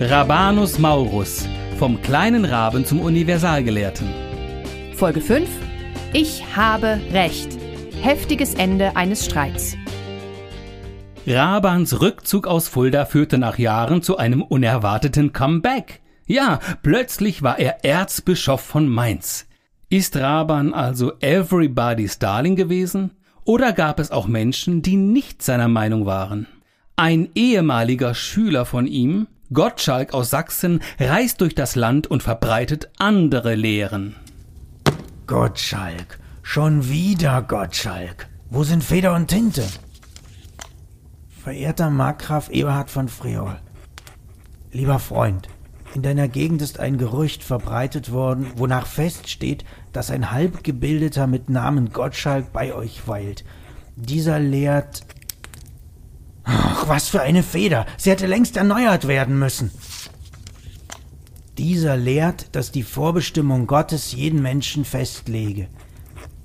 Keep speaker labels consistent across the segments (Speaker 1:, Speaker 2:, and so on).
Speaker 1: Rabanus Maurus, vom kleinen Raben zum Universalgelehrten.
Speaker 2: Folge 5. Ich habe Recht. Heftiges Ende eines Streits.
Speaker 1: Rabans Rückzug aus Fulda führte nach Jahren zu einem unerwarteten Comeback. Ja, plötzlich war er Erzbischof von Mainz. Ist Raban also everybody's darling gewesen? Oder gab es auch Menschen, die nicht seiner Meinung waren? Ein ehemaliger Schüler von ihm, Gottschalk aus Sachsen, reist durch das Land und verbreitet andere Lehren.
Speaker 3: Gottschalk, schon wieder Gottschalk. Wo sind Feder und Tinte? Verehrter Markgraf Eberhard von Freol, lieber Freund, in deiner Gegend ist ein Gerücht verbreitet worden, wonach feststeht, dass ein Halbgebildeter mit Namen Gottschalk bei euch weilt. Dieser lehrt, Ach, was für eine Feder. Sie hätte längst erneuert werden müssen. Dieser lehrt, dass die Vorbestimmung Gottes jeden Menschen festlege.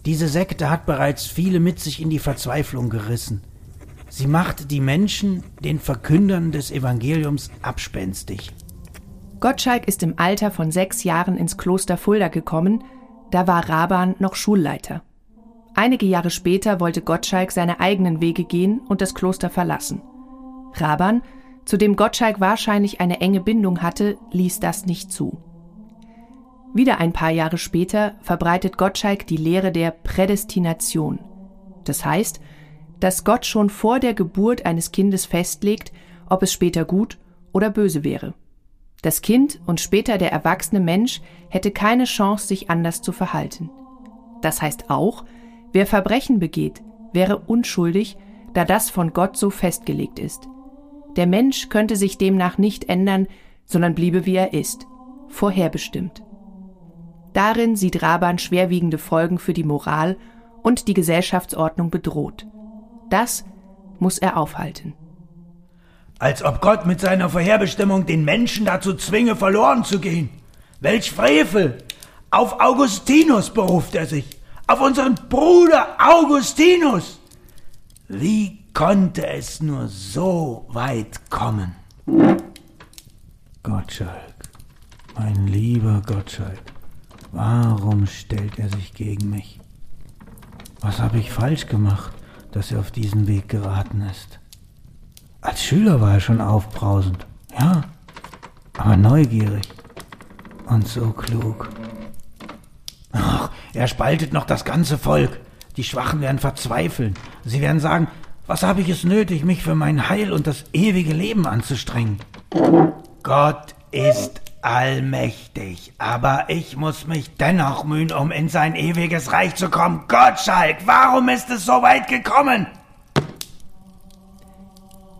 Speaker 3: Diese Sekte hat bereits viele mit sich in die Verzweiflung gerissen. Sie macht die Menschen, den Verkündern des Evangeliums, abspenstig.
Speaker 2: Gottschalk ist im Alter von sechs Jahren ins Kloster Fulda gekommen, da war Raban noch Schulleiter. Einige Jahre später wollte Gottschalk seine eigenen Wege gehen und das Kloster verlassen. Raban, zu dem Gottschalk wahrscheinlich eine enge Bindung hatte, ließ das nicht zu. Wieder ein paar Jahre später verbreitet Gottschalk die Lehre der Prädestination. Das heißt, dass Gott schon vor der Geburt eines Kindes festlegt, ob es später gut oder böse wäre. Das Kind und später der erwachsene Mensch hätte keine Chance, sich anders zu verhalten. Das heißt auch, Wer Verbrechen begeht, wäre unschuldig, da das von Gott so festgelegt ist. Der Mensch könnte sich demnach nicht ändern, sondern bliebe wie er ist, vorherbestimmt. Darin sieht Raban schwerwiegende Folgen für die Moral und die Gesellschaftsordnung bedroht. Das muss er aufhalten.
Speaker 3: Als ob Gott mit seiner Vorherbestimmung den Menschen dazu zwinge, verloren zu gehen. Welch Frevel! Auf Augustinus beruft er sich auf unseren Bruder Augustinus. Wie konnte es nur so weit kommen? Gottschalk, mein lieber Gottschalk, warum stellt er sich gegen mich? Was habe ich falsch gemacht, dass er auf diesen Weg geraten ist? Als Schüler war er schon aufbrausend, ja, aber neugierig und so klug. Er spaltet noch das ganze Volk. Die Schwachen werden verzweifeln. Sie werden sagen, was habe ich es nötig, mich für mein Heil und das ewige Leben anzustrengen? Gott ist allmächtig, aber ich muss mich dennoch mühen, um in sein ewiges Reich zu kommen. Gottschalk, warum ist es so weit gekommen?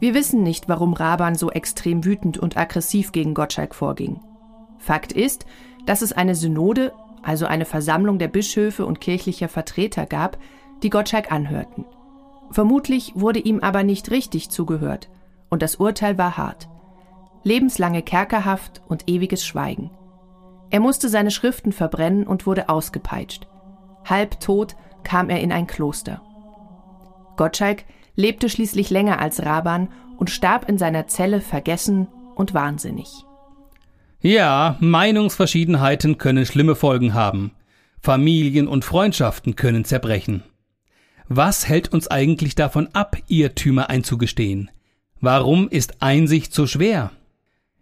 Speaker 2: Wir wissen nicht, warum Raban so extrem wütend und aggressiv gegen Gottschalk vorging. Fakt ist, dass es eine Synode also eine Versammlung der Bischöfe und kirchlicher Vertreter gab, die Gottschalk anhörten. Vermutlich wurde ihm aber nicht richtig zugehört, und das Urteil war hart. Lebenslange Kerkerhaft und ewiges Schweigen. Er musste seine Schriften verbrennen und wurde ausgepeitscht. Halb tot kam er in ein Kloster. Gottschalk lebte schließlich länger als Raban und starb in seiner Zelle vergessen und wahnsinnig.
Speaker 1: Ja, Meinungsverschiedenheiten können schlimme Folgen haben. Familien und Freundschaften können zerbrechen. Was hält uns eigentlich davon ab, Irrtümer einzugestehen? Warum ist Einsicht so schwer?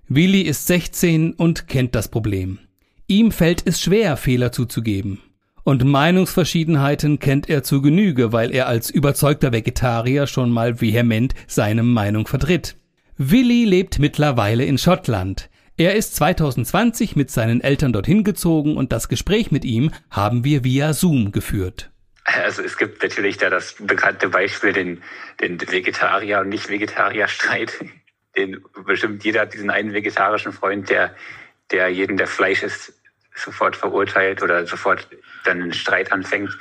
Speaker 1: Willi ist 16 und kennt das Problem. Ihm fällt es schwer, Fehler zuzugeben. Und Meinungsverschiedenheiten kennt er zu Genüge, weil er als überzeugter Vegetarier schon mal vehement seine Meinung vertritt. Willi lebt mittlerweile in Schottland. Er ist 2020 mit seinen Eltern dorthin gezogen und das Gespräch mit ihm haben wir via Zoom geführt.
Speaker 4: Also es gibt natürlich da das bekannte Beispiel, den, den Vegetarier- und Nicht-Vegetarier-Streit. Den bestimmt jeder hat diesen einen vegetarischen Freund, der, der jeden, der Fleisch isst, sofort verurteilt oder sofort dann einen Streit anfängt.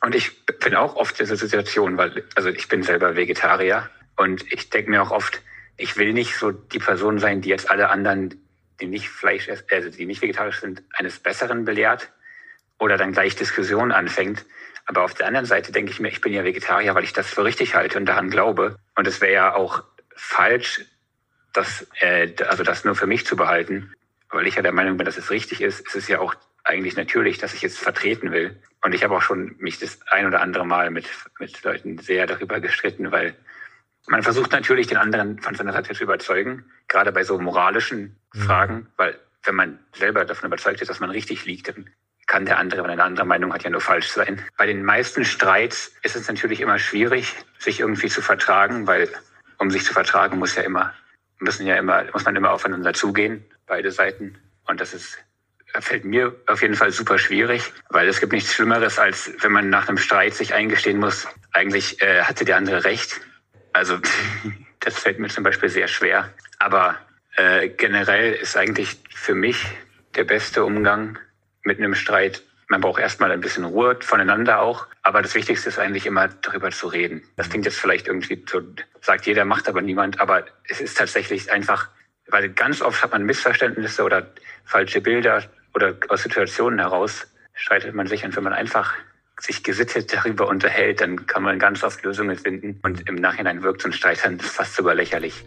Speaker 4: Und ich bin auch oft in dieser Situation, weil, also ich bin selber Vegetarier und ich denke mir auch oft, ich will nicht so die Person sein, die jetzt alle anderen die nicht Fleisch, also die nicht vegetarisch sind, eines Besseren belehrt oder dann gleich Diskussionen anfängt. Aber auf der anderen Seite denke ich mir, ich bin ja Vegetarier, weil ich das für richtig halte und daran glaube. Und es wäre ja auch falsch, das, äh, also das nur für mich zu behalten, weil ich ja der Meinung bin, dass es richtig ist, ist es ja auch eigentlich natürlich, dass ich es vertreten will. Und ich habe auch schon mich das ein oder andere Mal mit, mit Leuten sehr darüber gestritten, weil man versucht natürlich, den anderen von seiner Seite zu überzeugen, gerade bei so moralischen mhm. Fragen, weil wenn man selber davon überzeugt ist, dass man richtig liegt, dann kann der andere, wenn er eine andere Meinung hat, ja nur falsch sein. Bei den meisten Streits ist es natürlich immer schwierig, sich irgendwie zu vertragen, weil um sich zu vertragen, muss ja immer, müssen ja immer, muss man immer aufeinander zugehen, beide Seiten. Und das ist, fällt mir auf jeden Fall super schwierig, weil es gibt nichts Schlimmeres, als wenn man nach einem Streit sich eingestehen muss, eigentlich äh, hatte der andere recht. Also das fällt mir zum Beispiel sehr schwer. Aber äh, generell ist eigentlich für mich der beste Umgang mit einem Streit man braucht erstmal ein bisschen Ruhe voneinander auch. Aber das Wichtigste ist eigentlich immer darüber zu reden. Das klingt jetzt vielleicht irgendwie so, sagt jeder, macht aber niemand. Aber es ist tatsächlich einfach, weil ganz oft hat man Missverständnisse oder falsche Bilder oder aus Situationen heraus streitet man sich. Und wenn man einfach sich gesittet darüber unterhält, dann kann man ganz oft Lösungen finden. Und im Nachhinein wirkt so ein Streit dann fast sogar lächerlich.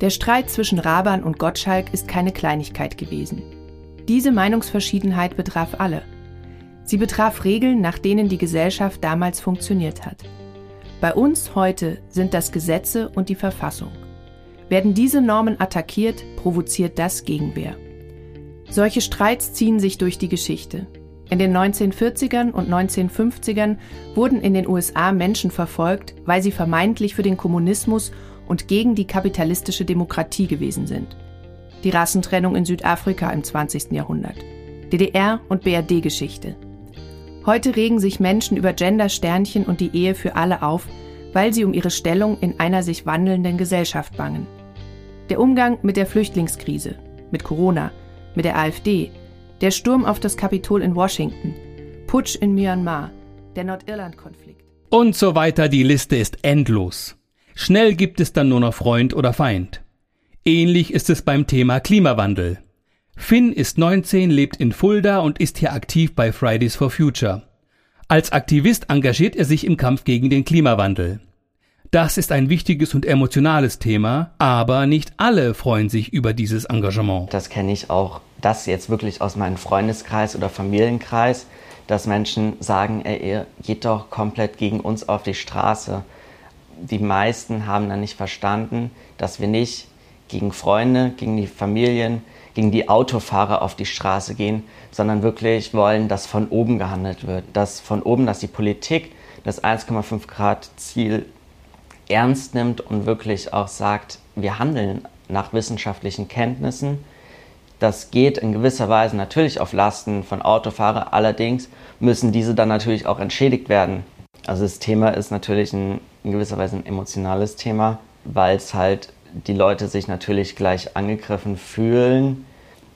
Speaker 2: Der Streit zwischen Raban und Gottschalk ist keine Kleinigkeit gewesen. Diese Meinungsverschiedenheit betraf alle. Sie betraf Regeln, nach denen die Gesellschaft damals funktioniert hat. Bei uns heute sind das Gesetze und die Verfassung. Werden diese Normen attackiert, provoziert das Gegenwehr. Solche Streits ziehen sich durch die Geschichte. In den 1940ern und 1950ern wurden in den USA Menschen verfolgt, weil sie vermeintlich für den Kommunismus und gegen die kapitalistische Demokratie gewesen sind. Die Rassentrennung in Südafrika im 20. Jahrhundert. DDR und BRD-Geschichte. Heute regen sich Menschen über Gender-Sternchen und die Ehe für alle auf, weil sie um ihre Stellung in einer sich wandelnden Gesellschaft bangen. Der Umgang mit der Flüchtlingskrise, mit Corona, mit der AfD, der Sturm auf das Kapitol in Washington, Putsch in Myanmar, der Nordirland-Konflikt.
Speaker 1: Und so weiter, die Liste ist endlos. Schnell gibt es dann nur noch Freund oder Feind. Ähnlich ist es beim Thema Klimawandel. Finn ist 19, lebt in Fulda und ist hier aktiv bei Fridays for Future. Als Aktivist engagiert er sich im Kampf gegen den Klimawandel. Das ist ein wichtiges und emotionales Thema, aber nicht alle freuen sich über dieses Engagement.
Speaker 5: Das kenne ich auch, das jetzt wirklich aus meinem Freundeskreis oder Familienkreis, dass Menschen sagen, ey, ihr geht doch komplett gegen uns auf die Straße. Die meisten haben dann nicht verstanden, dass wir nicht gegen Freunde, gegen die Familien, gegen die Autofahrer auf die Straße gehen, sondern wirklich wollen, dass von oben gehandelt wird. Dass von oben, dass die Politik das 1,5 Grad Ziel ernst nimmt und wirklich auch sagt, wir handeln nach wissenschaftlichen Kenntnissen. Das geht in gewisser Weise natürlich auf Lasten von Autofahrern, allerdings müssen diese dann natürlich auch entschädigt werden. Also das Thema ist natürlich ein, in gewisser Weise ein emotionales Thema, weil es halt die Leute sich natürlich gleich angegriffen fühlen.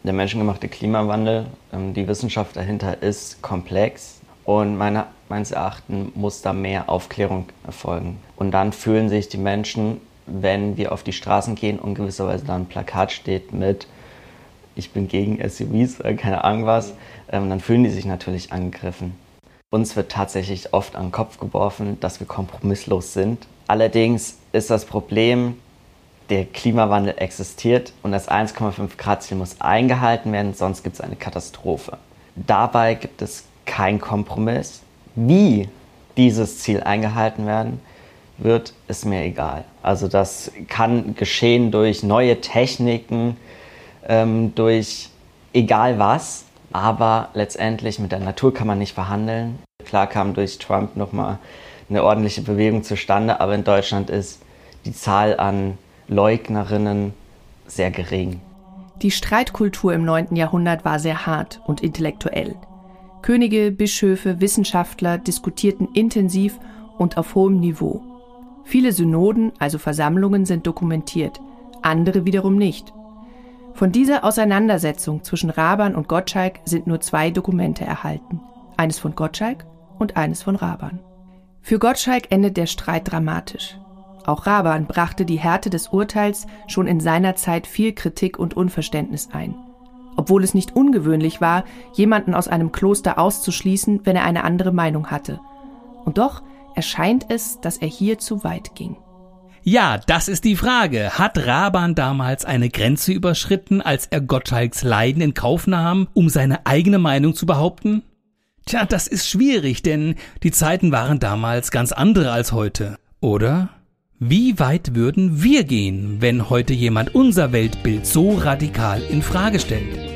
Speaker 5: Der menschengemachte Klimawandel, ähm, die Wissenschaft dahinter ist komplex und meiner, meines Erachtens muss da mehr Aufklärung erfolgen. Und dann fühlen sich die Menschen, wenn wir auf die Straßen gehen und gewisserweise da ein Plakat steht mit ich bin gegen SUVs keine Ahnung was, ähm, dann fühlen die sich natürlich angegriffen. Uns wird tatsächlich oft an den Kopf geworfen, dass wir kompromisslos sind. Allerdings ist das Problem, der Klimawandel existiert und das 1,5 Grad Ziel muss eingehalten werden, sonst gibt es eine Katastrophe. Dabei gibt es keinen Kompromiss. Wie dieses Ziel eingehalten werden wird, ist mir egal. Also das kann geschehen durch neue Techniken, ähm, durch egal was, aber letztendlich mit der Natur kann man nicht verhandeln. Klar kam durch Trump nochmal eine ordentliche Bewegung zustande, aber in Deutschland ist die Zahl an Leugnerinnen sehr gering.
Speaker 2: Die Streitkultur im 9. Jahrhundert war sehr hart und intellektuell. Könige, Bischöfe, Wissenschaftler diskutierten intensiv und auf hohem Niveau. Viele Synoden, also Versammlungen, sind dokumentiert, andere wiederum nicht. Von dieser Auseinandersetzung zwischen Raban und Gottschalk sind nur zwei Dokumente erhalten. Eines von Gottschalk und eines von Raban. Für Gottschalk endet der Streit dramatisch. Auch Raban brachte die Härte des Urteils schon in seiner Zeit viel Kritik und Unverständnis ein. Obwohl es nicht ungewöhnlich war, jemanden aus einem Kloster auszuschließen, wenn er eine andere Meinung hatte. Und doch erscheint es, dass er hier zu weit ging.
Speaker 1: Ja, das ist die Frage. Hat Raban damals eine Grenze überschritten, als er Gottschalks Leiden in Kauf nahm, um seine eigene Meinung zu behaupten? Tja, das ist schwierig, denn die Zeiten waren damals ganz andere als heute. Oder? Wie weit würden wir gehen, wenn heute jemand unser Weltbild so radikal in Frage stellt?